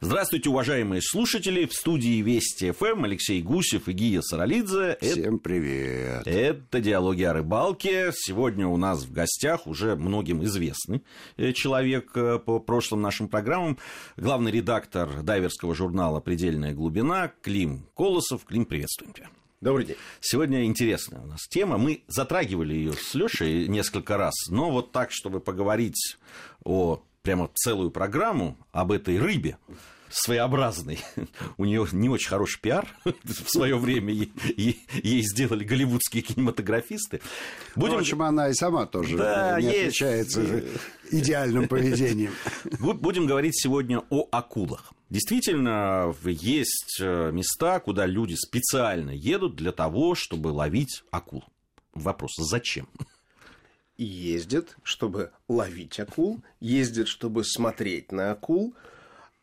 Здравствуйте, уважаемые слушатели. В студии Вести ФМ Алексей Гусев и Гия Саралидзе. Всем привет. Это «Диалоги о рыбалке». Сегодня у нас в гостях уже многим известный э, человек э, по прошлым нашим программам. Главный редактор дайверского журнала «Предельная глубина» Клим Колосов. Клим, приветствуем тебя. Добрый день. Сегодня интересная у нас тема. Мы затрагивали ее с Лешей несколько раз, но вот так, чтобы поговорить о прямо целую программу об этой рыбе, своеобразной. У нее не очень хороший пиар в свое время ей, сделали голливудские кинематографисты. Будем... Впрочем, она и сама тоже да, не есть... отличается идеальным поведением. Будем говорить сегодня о акулах. Действительно, есть э, места, куда люди специально едут для того, чтобы ловить акул. Вопрос, зачем? Ездят, чтобы ловить акул, ездят, чтобы смотреть на акул.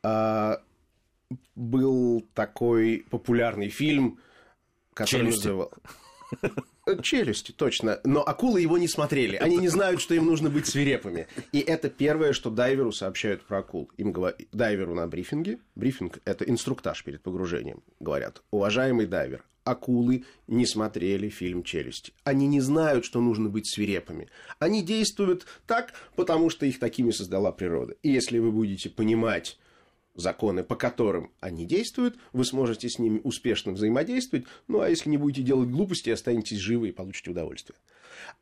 А, был такой популярный фильм, который Челюсти. называл... Челюсти, точно. Но акулы его не смотрели. Они не знают, что им нужно быть свирепыми. И это первое, что дайверу сообщают про акул. Им говорят, дайверу на брифинге, брифинг – это инструктаж перед погружением, говорят, уважаемый дайвер, акулы не смотрели фильм «Челюсти». Они не знают, что нужно быть свирепыми. Они действуют так, потому что их такими создала природа. И если вы будете понимать законы, по которым они действуют, вы сможете с ними успешно взаимодействовать, ну а если не будете делать глупости, останетесь живы и получите удовольствие.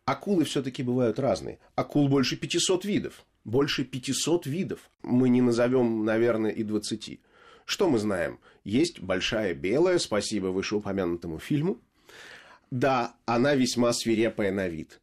Акулы все-таки бывают разные. Акул больше 500 видов. Больше 500 видов. Мы не назовем, наверное, и 20. Что мы знаем? Есть большая белая, спасибо вышеупомянутому фильму. Да, она весьма свирепая на вид.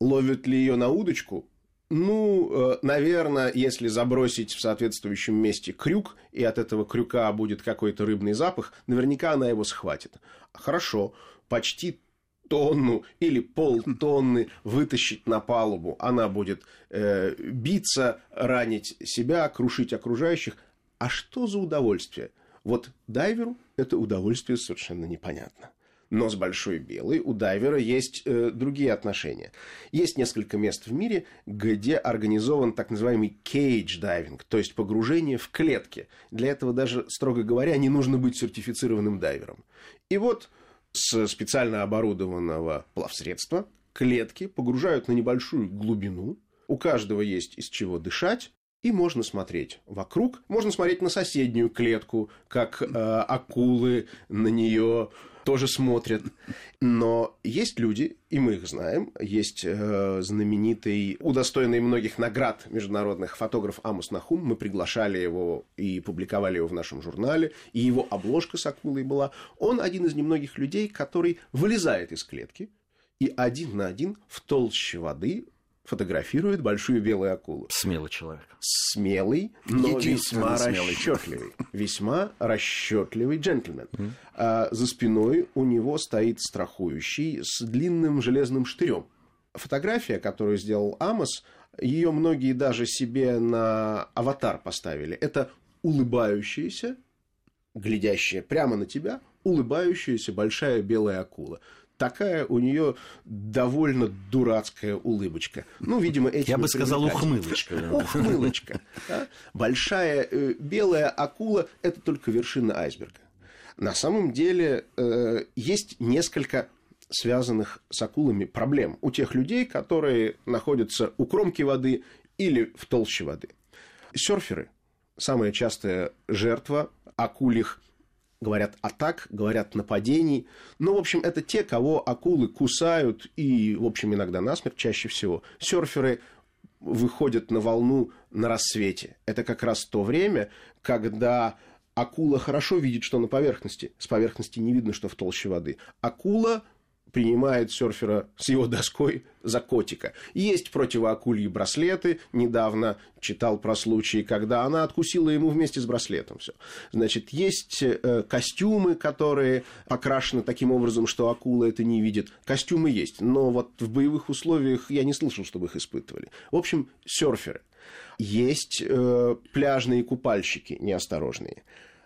Ловят ли ее на удочку? Ну, э, наверное, если забросить в соответствующем месте крюк, и от этого крюка будет какой-то рыбный запах, наверняка она его схватит. Хорошо, почти тонну или полтонны вытащить на палубу, она будет э, биться, ранить себя, крушить окружающих. А что за удовольствие? Вот дайверу это удовольствие совершенно непонятно. Но с большой белой у дайвера есть э, другие отношения. Есть несколько мест в мире, где организован так называемый кейдж дайвинг, то есть погружение в клетки. Для этого даже, строго говоря, не нужно быть сертифицированным дайвером. И вот с специально оборудованного плавсредства клетки погружают на небольшую глубину. У каждого есть из чего дышать, и можно смотреть вокруг, можно смотреть на соседнюю клетку, как э, акулы на нее тоже смотрят. Но есть люди, и мы их знаем, есть э, знаменитый, удостоенный многих наград международных фотограф Амус Нахум. Мы приглашали его и публиковали его в нашем журнале, и его обложка с акулой была. Он один из немногих людей, который вылезает из клетки, и один на один в толще воды фотографирует большую белую акулу. Смелый человек. Смелый, но весьма расчетливый. Весьма расчетливый джентльмен. Mm. А за спиной у него стоит страхующий с длинным железным штырем. Фотография, которую сделал Амос, ее многие даже себе на аватар поставили. Это улыбающаяся, глядящая прямо на тебя, улыбающаяся большая белая акула такая у нее довольно дурацкая улыбочка. Ну, видимо, этим Я бы сказал, ухмылочка. Ухмылочка. Большая э, белая акула – это только вершина айсберга. На самом деле э, есть несколько связанных с акулами проблем у тех людей, которые находятся у кромки воды или в толще воды. Серферы – самая частая жертва акульих говорят атак, говорят нападений. Ну, в общем, это те, кого акулы кусают и, в общем, иногда насмерть чаще всего. Серферы выходят на волну на рассвете. Это как раз то время, когда акула хорошо видит, что на поверхности. С поверхности не видно, что в толще воды. Акула принимает серфера с его доской за котика. Есть противоакульи браслеты. Недавно читал про случаи, когда она откусила ему вместе с браслетом. Все. Значит, есть э, костюмы, которые окрашены таким образом, что акула это не видит. Костюмы есть, но вот в боевых условиях я не слышал, чтобы их испытывали. В общем, серферы. Есть э, пляжные купальщики неосторожные.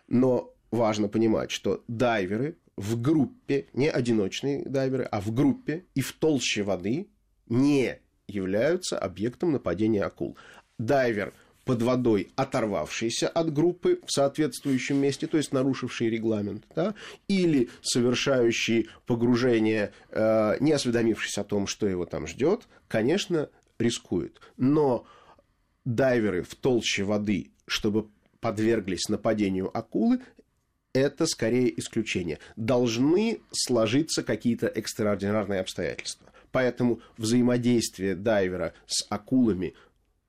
Но важно понимать, что дайверы в группе, не одиночные дайверы, а в группе и в толще воды не являются объектом нападения акул. Дайвер под водой, оторвавшийся от группы в соответствующем месте, то есть нарушивший регламент, да, или совершающий погружение, э, не осведомившись о том, что его там ждет, конечно, рискует. Но дайверы в толще воды, чтобы подверглись нападению акулы, это скорее исключение. Должны сложиться какие-то экстраординарные обстоятельства. Поэтому взаимодействие дайвера с акулами,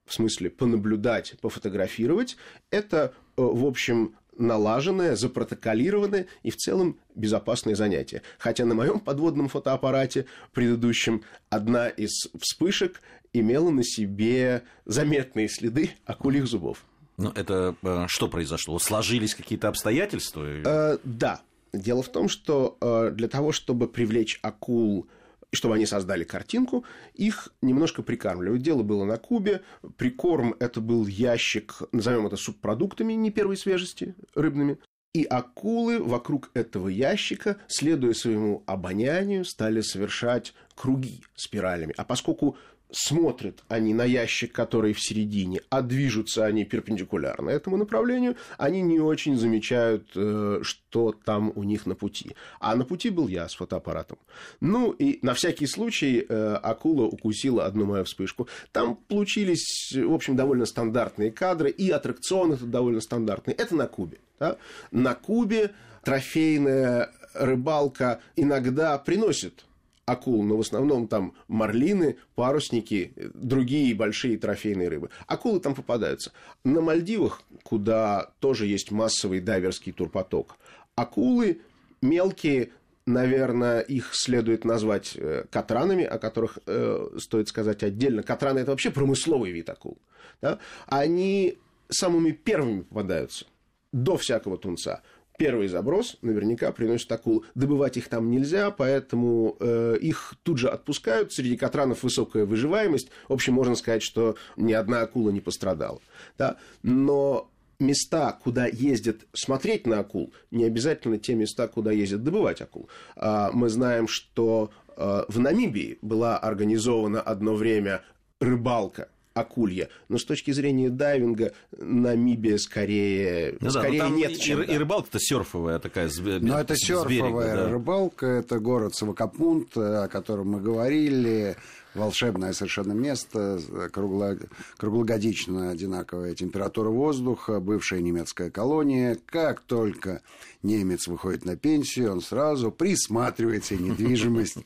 в смысле понаблюдать, пофотографировать, это, э, в общем, налаженное, запротоколированное и в целом безопасное занятие. Хотя на моем подводном фотоаппарате предыдущем одна из вспышек имела на себе заметные следы акульих зубов. Ну, это э, что произошло? Сложились какие-то обстоятельства? Э, да. Дело в том, что э, для того, чтобы привлечь акул чтобы они создали картинку, их немножко прикармливают. Дело было на Кубе. Прикорм – это был ящик, назовем это субпродуктами не первой свежести, рыбными. И акулы вокруг этого ящика, следуя своему обонянию, стали совершать круги спиралями. А поскольку смотрят они на ящик, который в середине, а движутся они перпендикулярно этому направлению, они не очень замечают, э, что там у них на пути. А на пути был я с фотоаппаратом. Ну, и на всякий случай э, акула укусила одну мою вспышку. Там получились, в общем, довольно стандартные кадры, и аттракционы это довольно стандартные. Это на Кубе. Да? На Кубе трофейная рыбалка иногда приносит акул, но в основном там марлины, парусники, другие большие трофейные рыбы. Акулы там попадаются. На Мальдивах, куда тоже есть массовый дайверский турпоток, акулы мелкие, наверное, их следует назвать э, катранами, о которых э, стоит сказать отдельно. Катраны – это вообще промысловый вид акул. Да? Они самыми первыми попадаются до всякого тунца первый заброс наверняка приносит акул. Добывать их там нельзя, поэтому э, их тут же отпускают. Среди катранов высокая выживаемость. В общем, можно сказать, что ни одна акула не пострадала. Да? Но места, куда ездят смотреть на акул, не обязательно те места, куда ездят добывать акул. А мы знаем, что э, в Намибии была организована одно время рыбалка акулья. Но с точки зрения дайвинга Намибия скорее, ну, скорее да, нет, и, чем и, да. и рыбалка-то серфовая такая. С, Но это серфовая берега, да. рыбалка, это город Савакапунт, о котором мы говорили волшебное совершенно место, кругло, круглогодично одинаковая температура воздуха, бывшая немецкая колония. Как только немец выходит на пенсию, он сразу присматривает себе недвижимость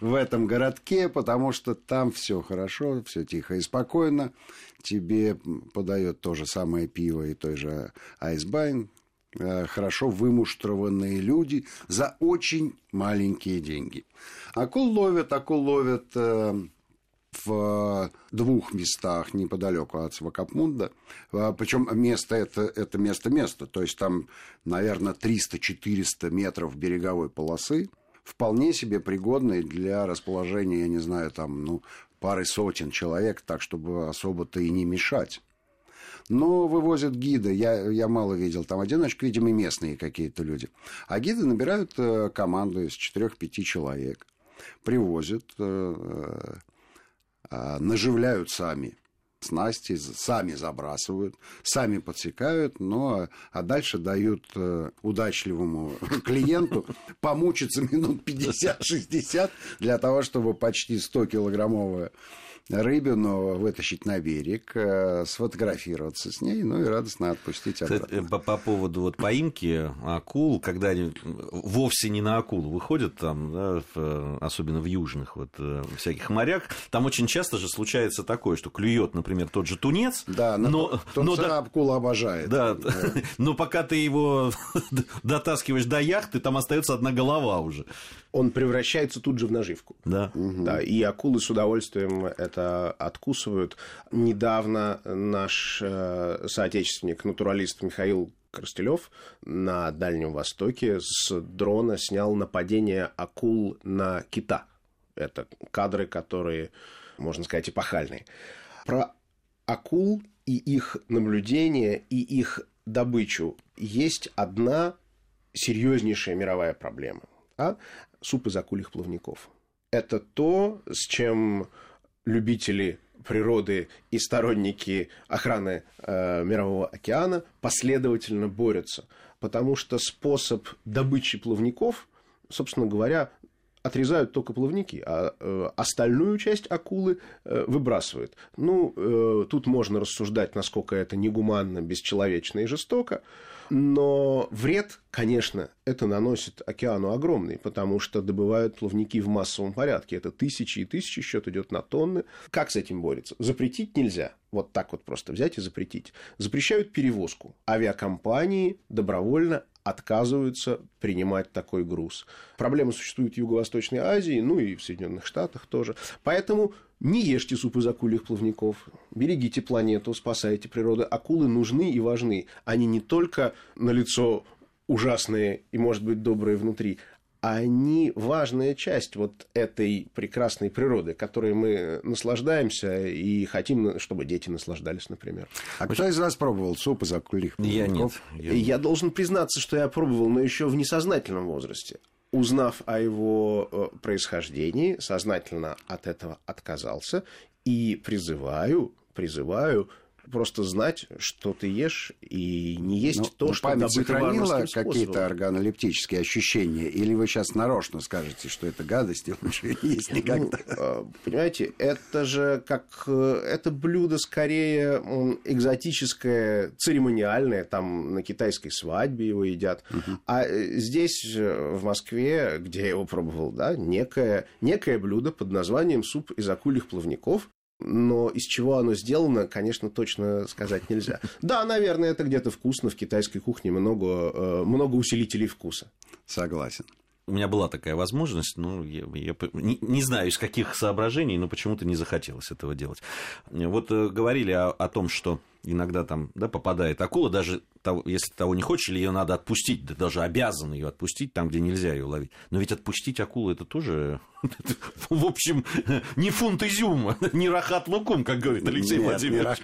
в этом городке, потому что там все хорошо, все тихо и спокойно. Тебе подает то же самое пиво и той же Айсбайн, хорошо вымуштрованные люди за очень маленькие деньги. Акул ловят, акул ловят э, в двух местах неподалеку от Свакапмунда. Э, Причем место это, это место-место. То есть там, наверное, 300-400 метров береговой полосы вполне себе пригодной для расположения, я не знаю, там, ну, пары сотен человек, так, чтобы особо-то и не мешать но вывозят гиды. Я, я мало видел там одиночек, видимо, местные какие-то люди. А гиды набирают э, команду из 4-5 человек, привозят, э, э, наживляют сами снасти, сами забрасывают, сами подсекают, но а дальше дают удачливому клиенту помучиться минут 50-60 для того, чтобы почти 100-килограммовая рыбину вытащить на берег, э, сфотографироваться с ней, ну и радостно отпустить обратно. По, по поводу вот поимки акул, когда они вовсе не на акулу выходят, там, да, в, особенно в южных вот, э, всяких морях, там очень часто же случается такое, что клюет, например, тот же тунец. Да, но, но да, акула обожает. Да, да, но пока ты его дотаскиваешь до яхты, там остается одна голова уже он превращается тут же в наживку. Да. Угу. да и акулы с удовольствием это откусывают. Недавно наш э, соотечественник, натуралист Михаил Коростелев на Дальнем Востоке с дрона снял нападение акул на кита. Это кадры, которые, можно сказать, эпохальные. Про акул и их наблюдение, и их добычу есть одна серьезнейшая мировая проблема. А суп из акульих плавников. Это то, с чем любители природы и сторонники охраны э, Мирового океана последовательно борются. Потому что способ добычи плавников, собственно говоря, отрезают только плавники, а э, остальную часть акулы э, выбрасывают. Ну, э, тут можно рассуждать, насколько это негуманно, бесчеловечно и жестоко. Но вред, конечно, это наносит океану огромный, потому что добывают плавники в массовом порядке. Это тысячи и тысячи, счет идет на тонны. Как с этим борется? Запретить нельзя. Вот так вот просто взять и запретить. Запрещают перевозку. Авиакомпании добровольно отказываются принимать такой груз. Проблема существует в Юго-Восточной Азии, ну и в Соединенных Штатах тоже. Поэтому не ешьте суп из акульих плавников, берегите планету, спасайте природу. Акулы нужны и важны. Они не только на лицо ужасные и, может быть, добрые внутри, они важная часть вот этой прекрасной природы, которой мы наслаждаемся и хотим, чтобы дети наслаждались, например. А кто из вас пробовал суп из акульих Я нет. Я, я должен признаться, что я пробовал, но еще в несознательном возрасте узнав о его э, происхождении, сознательно от этого отказался и призываю, призываю просто знать, что ты ешь, и не есть Но то, что память сохранила какие-то органолептические ощущения? Или вы сейчас нарочно скажете, что это гадость, и лучше не есть никогда? Ну, понимаете, это же как... Э, это блюдо скорее экзотическое, церемониальное, там на китайской свадьбе его едят. Угу. А э, здесь, в Москве, где я его пробовал, да, некое, некое блюдо под названием суп из акульих плавников, но из чего оно сделано, конечно, точно сказать нельзя. Да, наверное, это где-то вкусно. В китайской кухне много, э, много усилителей вкуса. Согласен. У меня была такая возможность, ну, я, я не, не знаю, из каких соображений, но почему-то не захотелось этого делать. Вот э, говорили о, о том, что иногда там да, попадает акула, даже того, если того не хочешь, или ее надо отпустить, да даже обязан ее отпустить там, где нельзя ее ловить. Но ведь отпустить акулу это тоже, в общем, не фунт изюма, не рахат лукум, как говорит Алексей Нет, Владимирович.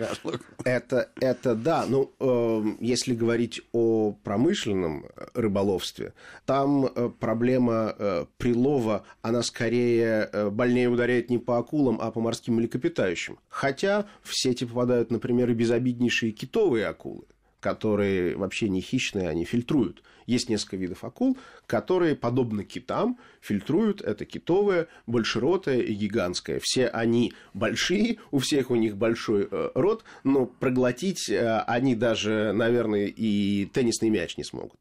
Это, это да, ну, э, если говорить о промышленном рыболовстве, там э, проблема э, прилова, она скорее э, больнее ударяет не по акулам, а по морским млекопитающим. Хотя в сети попадают, например, и безобиднейшие китовые акулы которые вообще не хищные, они фильтруют. Есть несколько видов акул, которые, подобно китам, фильтруют это китовое, большеротое и гигантское. Все они большие, у всех у них большой э, рот, но проглотить э, они даже, наверное, и теннисный мяч не смогут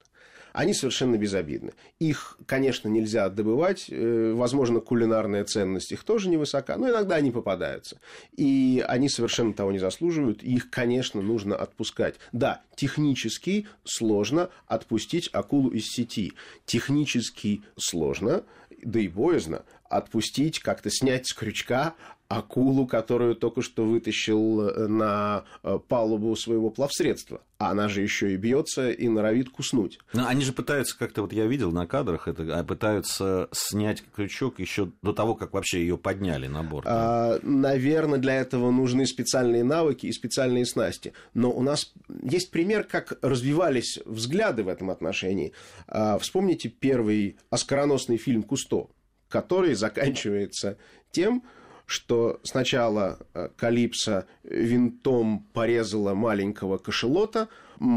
они совершенно безобидны. Их, конечно, нельзя добывать, э, возможно, кулинарная ценность их тоже невысока, но иногда они попадаются. И они совершенно того не заслуживают, их, конечно, нужно отпускать. Да, технически сложно отпустить акулу из сети. Технически сложно, да и боязно отпустить, как-то снять с крючка акулу, которую только что вытащил э, на э, палубу своего плавсредства. А она же еще и бьется и норовит куснуть. Но они же пытаются как-то, вот я видел на кадрах, это а, пытаются снять крючок еще до того, как вообще ее подняли на борт. А, наверное, для этого нужны специальные навыки и специальные снасти. Но у нас есть пример, как развивались взгляды в этом отношении. А, вспомните первый оскароносный фильм Кусто, который заканчивается тем, что сначала э, Калипсо винтом порезала маленького кошелота,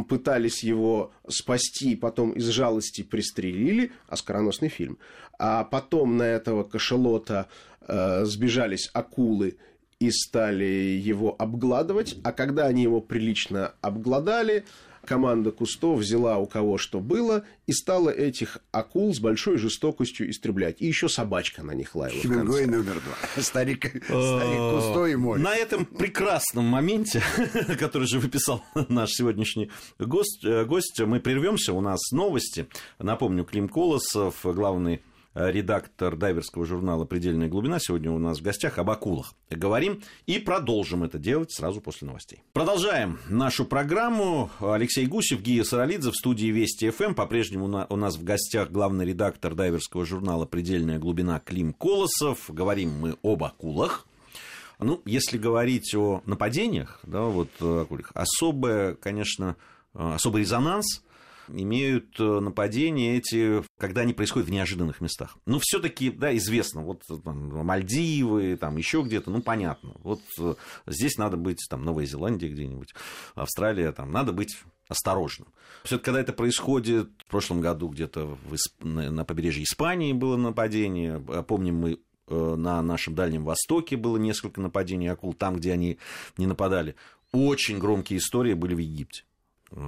пытались его спасти, потом из жалости пристрелили, оскароносный фильм. А потом на этого кошелота э, сбежались акулы и стали его обгладывать, а когда они его прилично обгладали, команда Кусто взяла у кого что было и стала этих акул с большой жестокостью истреблять. И еще собачка на них лаяла. Хемингуэй номер два. Старик, старик Кусто и море. На этом прекрасном моменте, который же выписал наш сегодняшний гость, э, гость мы прервемся. У нас новости. Напомню, Клим Колосов, главный редактор дайверского журнала «Предельная глубина». Сегодня у нас в гостях об акулах. Говорим и продолжим это делать сразу после новостей. Продолжаем нашу программу. Алексей Гусев, Гия Саралидзе в студии Вести ФМ. По-прежнему у нас в гостях главный редактор дайверского журнала «Предельная глубина» Клим Колосов. Говорим мы об акулах. Ну, если говорить о нападениях, да, вот акулях, особое, конечно, особый резонанс имеют э, нападения эти, когда они происходят в неожиданных местах. Ну, все-таки, да, известно, вот там, Мальдивы, там еще где-то, ну, понятно. Вот э, здесь надо быть, там, Новая Зеландия где-нибудь, Австралия, там, надо быть осторожным. Все-таки, когда это происходит, в прошлом году где-то на побережье Испании было нападение, помним мы э, на нашем Дальнем Востоке было несколько нападений акул, там, где они не нападали. Очень громкие истории были в Египте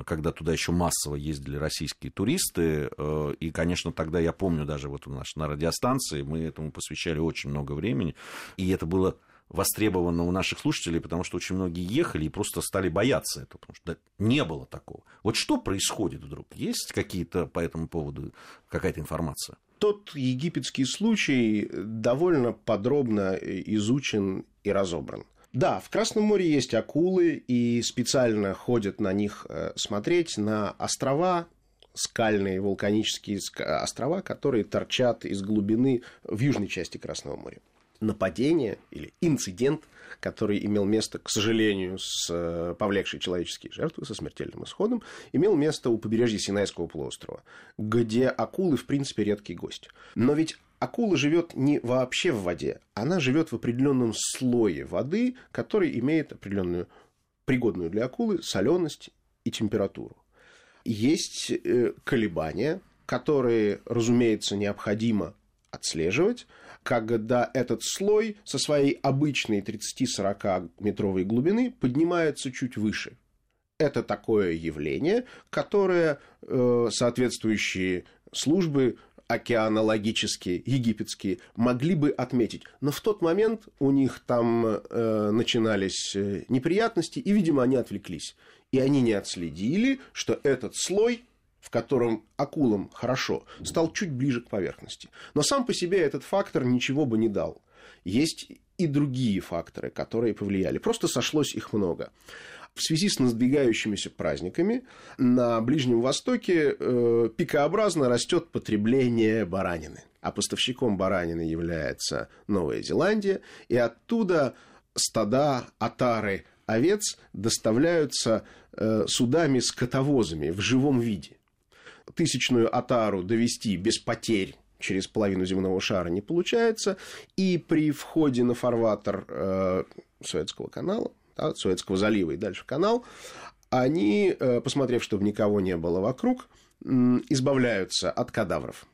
когда туда еще массово ездили российские туристы, э, и, конечно, тогда я помню даже вот у нас на радиостанции мы этому посвящали очень много времени, и это было востребовано у наших слушателей, потому что очень многие ехали и просто стали бояться этого, потому что не было такого. Вот что происходит вдруг? Есть какие-то по этому поводу какая-то информация? Тот египетский случай довольно подробно изучен и разобран. Да, в Красном море есть акулы, и специально ходят на них э, смотреть, на острова, скальные вулканические острова, которые торчат из глубины в южной части Красного моря нападение или инцидент, который имел место, к сожалению, с э, повлекшей человеческие жертвы, со смертельным исходом, имел место у побережья Синайского полуострова, где акулы, в принципе, редкий гость. Но ведь акула живет не вообще в воде, она живет в определенном слое воды, который имеет определенную пригодную для акулы соленость и температуру. Есть э, колебания, которые, разумеется, необходимо отслеживать, когда этот слой со своей обычной 30-40 метровой глубины поднимается чуть выше. Это такое явление, которое э, соответствующие службы океанологические, египетские, могли бы отметить. Но в тот момент у них там э, начинались э, неприятности, и, видимо, они отвлеклись. И они не отследили, что этот слой в котором акулам хорошо, стал чуть ближе к поверхности. Но сам по себе этот фактор ничего бы не дал. Есть и другие факторы, которые повлияли. Просто сошлось их много. В связи с надвигающимися праздниками на Ближнем Востоке э, пикообразно растет потребление баранины. А поставщиком баранины является Новая Зеландия. И оттуда стада, отары овец доставляются э, судами с котовозами в живом виде тысячную атару довести без потерь через половину земного шара не получается, и при входе на фарватер э, Суэцкого канала, да, Суэцкого залива и дальше канал, они, э, посмотрев, чтобы никого не было вокруг, избавляются от кадавров.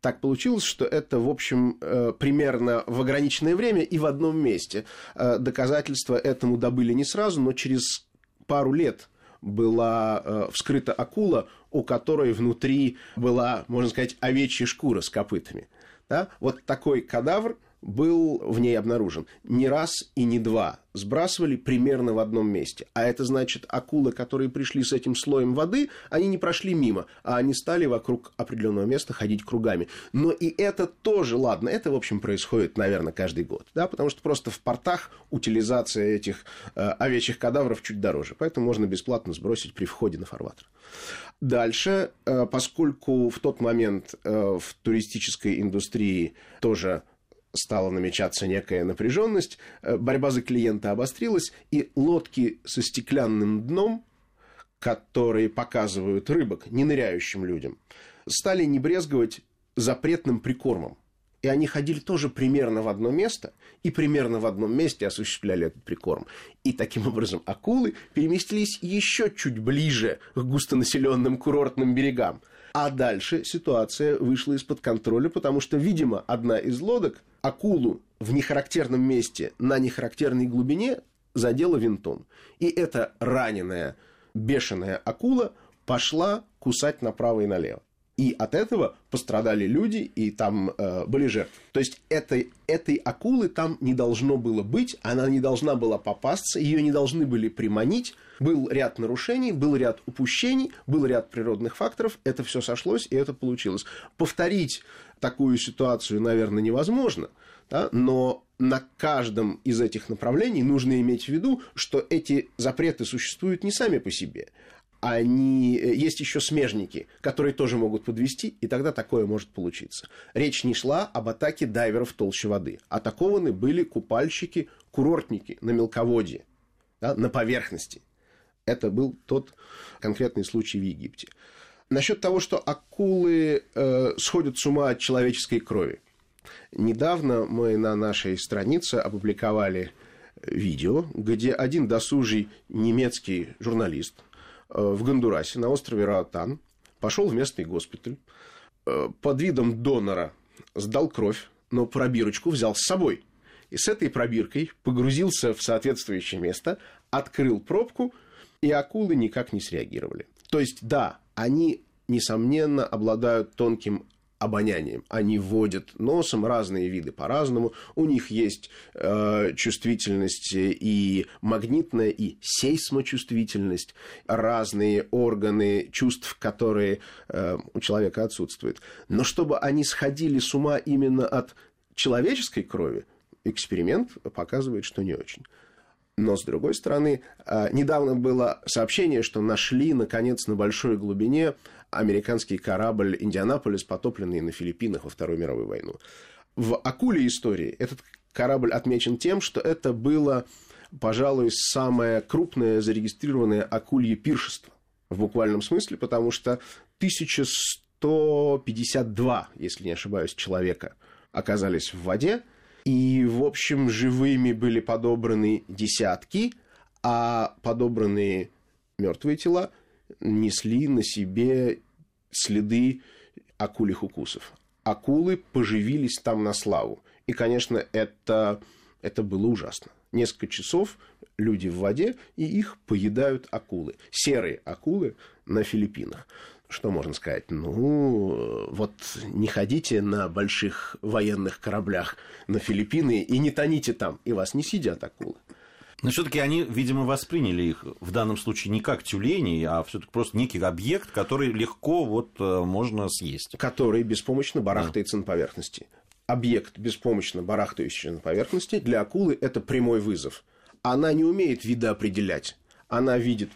Так получилось, что это, в общем, э, примерно в ограниченное время и в одном месте. Э, доказательства этому добыли не сразу, но через пару лет была вскрыта акула, у которой внутри была, можно сказать, овечья шкура с копытами. Да? Вот такой кадавр был в ней обнаружен. Не раз и не два. Сбрасывали примерно в одном месте. А это значит, акулы, которые пришли с этим слоем воды, они не прошли мимо, а они стали вокруг определенного места ходить кругами. Но и это тоже, ладно, это, в общем, происходит, наверное, каждый год. Да? Потому что просто в портах утилизация этих э, овечьих кадавров чуть дороже. Поэтому можно бесплатно сбросить при входе на фарватер. Дальше, э, поскольку в тот момент э, в туристической индустрии тоже стала намечаться некая напряженность, э, борьба за клиента обострилась, и лодки со стеклянным дном, которые показывают рыбок не ныряющим людям, стали не брезговать запретным прикормом. И они ходили тоже примерно в одно место, и примерно в одном месте осуществляли этот прикорм. И таким образом акулы переместились еще чуть ближе к густонаселенным курортным берегам. А дальше ситуация вышла из-под контроля, потому что, видимо, одна из лодок акулу в нехарактерном месте на нехарактерной глубине задела винтом. И эта раненая, бешеная акула пошла кусать направо и налево. И от этого пострадали люди, и там э, были жертвы. То есть этой, этой акулы там не должно было быть, она не должна была попасться, ее не должны были приманить. Был ряд нарушений, был ряд упущений, был ряд природных факторов. Это все сошлось, и это получилось. Повторить такую ситуацию, наверное, невозможно, да? но на каждом из этих направлений нужно иметь в виду, что эти запреты существуют не сами по себе, они, э, есть еще смежники, которые тоже могут подвести, и тогда такое может получиться. Речь не шла об атаке дайверов толще воды. Атакованы были купальщики, курортники на мелководье, да, на поверхности. Это был тот конкретный случай в Египте. Насчет того, что акулы э, сходят с ума от человеческой крови. Недавно мы на нашей странице опубликовали видео, где один досужий немецкий журналист э, в Гондурасе на острове Раатан пошел в местный госпиталь, э, под видом донора сдал кровь, но пробирочку взял с собой. И с этой пробиркой погрузился в соответствующее место, открыл пробку, и акулы никак не среагировали. То есть, да, они, несомненно, обладают тонким обонянием. Они вводят носом разные виды по-разному. У них есть э, чувствительность и магнитная, и сейсмочувствительность, разные органы чувств, которые э, у человека отсутствуют. Но чтобы они сходили с ума именно от человеческой крови, эксперимент показывает, что не очень. Но, с другой стороны, э, недавно было сообщение, что нашли, наконец, на большой глубине американский корабль «Индианаполис», потопленный на Филиппинах во Вторую мировую войну. В акуле истории этот корабль отмечен тем, что это было, пожалуй, самое крупное зарегистрированное акулье пиршество в буквальном смысле, потому что 1152, если не ошибаюсь, человека оказались в воде, и, в общем, живыми были подобраны десятки, а подобранные мертвые тела несли на себе следы акулих укусов. Акулы поживились там на славу. И, конечно, это, это было ужасно. Несколько часов люди в воде, и их поедают акулы. Серые акулы на Филиппинах. Что можно сказать? Ну, вот не ходите на больших военных кораблях на Филиппины и не тоните там, и вас не сидят акулы. Но все-таки они, видимо, восприняли их в данном случае не как тюлени, а все-таки просто некий объект, который легко вот э, можно съесть. Который беспомощно барахтается да. на поверхности. Объект, беспомощно барахтающий на поверхности, для акулы это прямой вызов. Она не умеет видоопределять. Она видит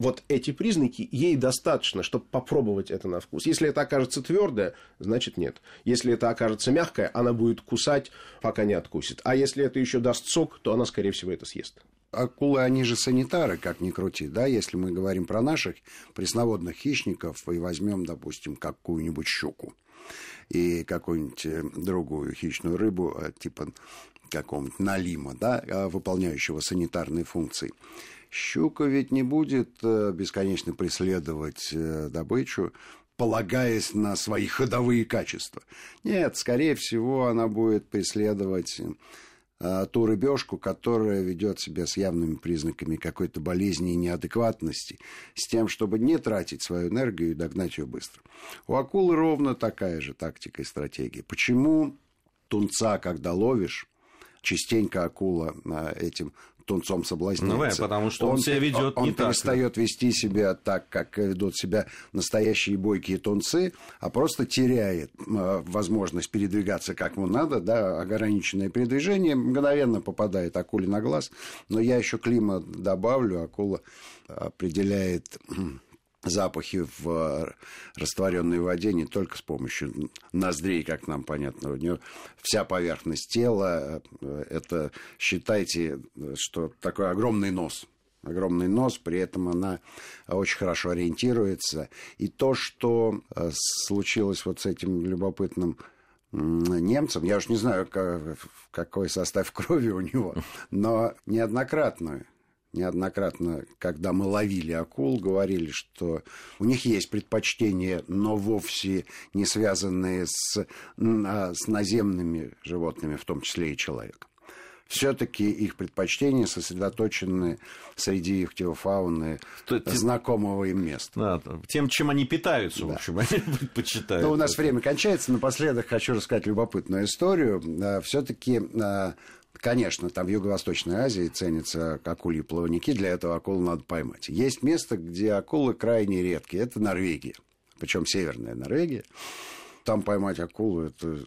вот эти признаки, ей достаточно, чтобы попробовать это на вкус. Если это окажется твердое, значит нет. Если это окажется мягкое, она будет кусать, пока не откусит. А если это еще даст сок, то она, скорее всего, это съест. Акулы, они же санитары, как ни крути, да, если мы говорим про наших пресноводных хищников и возьмем, допустим, какую-нибудь щуку и какую-нибудь э, другую хищную рыбу, э, типа какого-нибудь налима, да, э, выполняющего санитарные функции. Щука ведь не будет э, бесконечно преследовать э, добычу, полагаясь на свои ходовые качества. Нет, скорее всего, она будет преследовать э, ту рыбешку, которая ведет себя с явными признаками какой-то болезни и неадекватности, с тем, чтобы не тратить свою энергию и догнать ее быстро. У акулы ровно такая же тактика и стратегия. Почему тунца, когда ловишь, частенько акула этим тунцом соблазняется. Ну, потому что он, он себя ведет он, не он так. Он перестает да. вести себя так, как ведут себя настоящие бойкие тунцы, а просто теряет э, возможность передвигаться как ему надо, да, ограниченное передвижение, мгновенно попадает акуле на глаз. Но я еще климат добавлю, акула определяет запахи в э, растворенной воде не только с помощью ноздрей, как нам понятно, у нее вся поверхность тела, э, это считайте, что такой огромный нос, огромный нос, при этом она очень хорошо ориентируется. И то, что э, случилось вот с этим любопытным немцем, я уж не знаю, какой состав крови у него, но неоднократно неоднократно, когда мы ловили акул, говорили, что у них есть предпочтения, но вовсе не связанные с, а, с наземными животными, в том числе и человеком. Все-таки их предпочтения сосредоточены среди их теофауны тем, знакомого им места. Да, тем, чем они питаются, да. в общем, они предпочитают. Ну, у нас время кончается. Напоследок хочу рассказать любопытную историю. А, Все-таки а, Конечно, там в Юго-Восточной Азии ценятся акульи плавники, для этого акулу надо поймать. Есть место, где акулы крайне редкие, это Норвегия, причем северная Норвегия. Там поймать акулу, это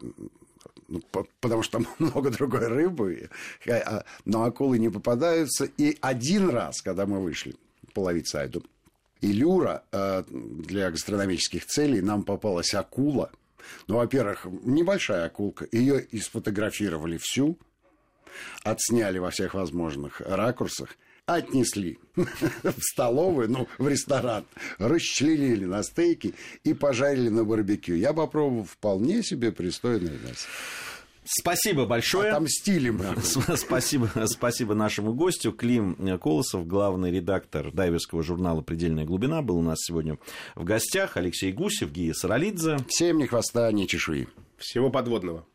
ну, потому что там много другой рыбы, а, но акулы не попадаются. И один раз, когда мы вышли половить сайду, и люра э, для гастрономических целей нам попалась акула. Ну, во-первых, небольшая акулка. Ее и сфотографировали всю, отсняли во всех возможных ракурсах. отнесли в столовую, ну, в ресторан, расчленили на стейки и пожарили на барбекю. Я попробовал вполне себе пристойное мясо. Спасибо большое. Отомстили мы. Спасибо, спасибо нашему гостю. Клим Колосов, главный редактор дайверского журнала «Предельная глубина», был у нас сегодня в гостях. Алексей Гусев, Гия Саралидзе. Всем ни хвоста, ни чешуи. Всего подводного.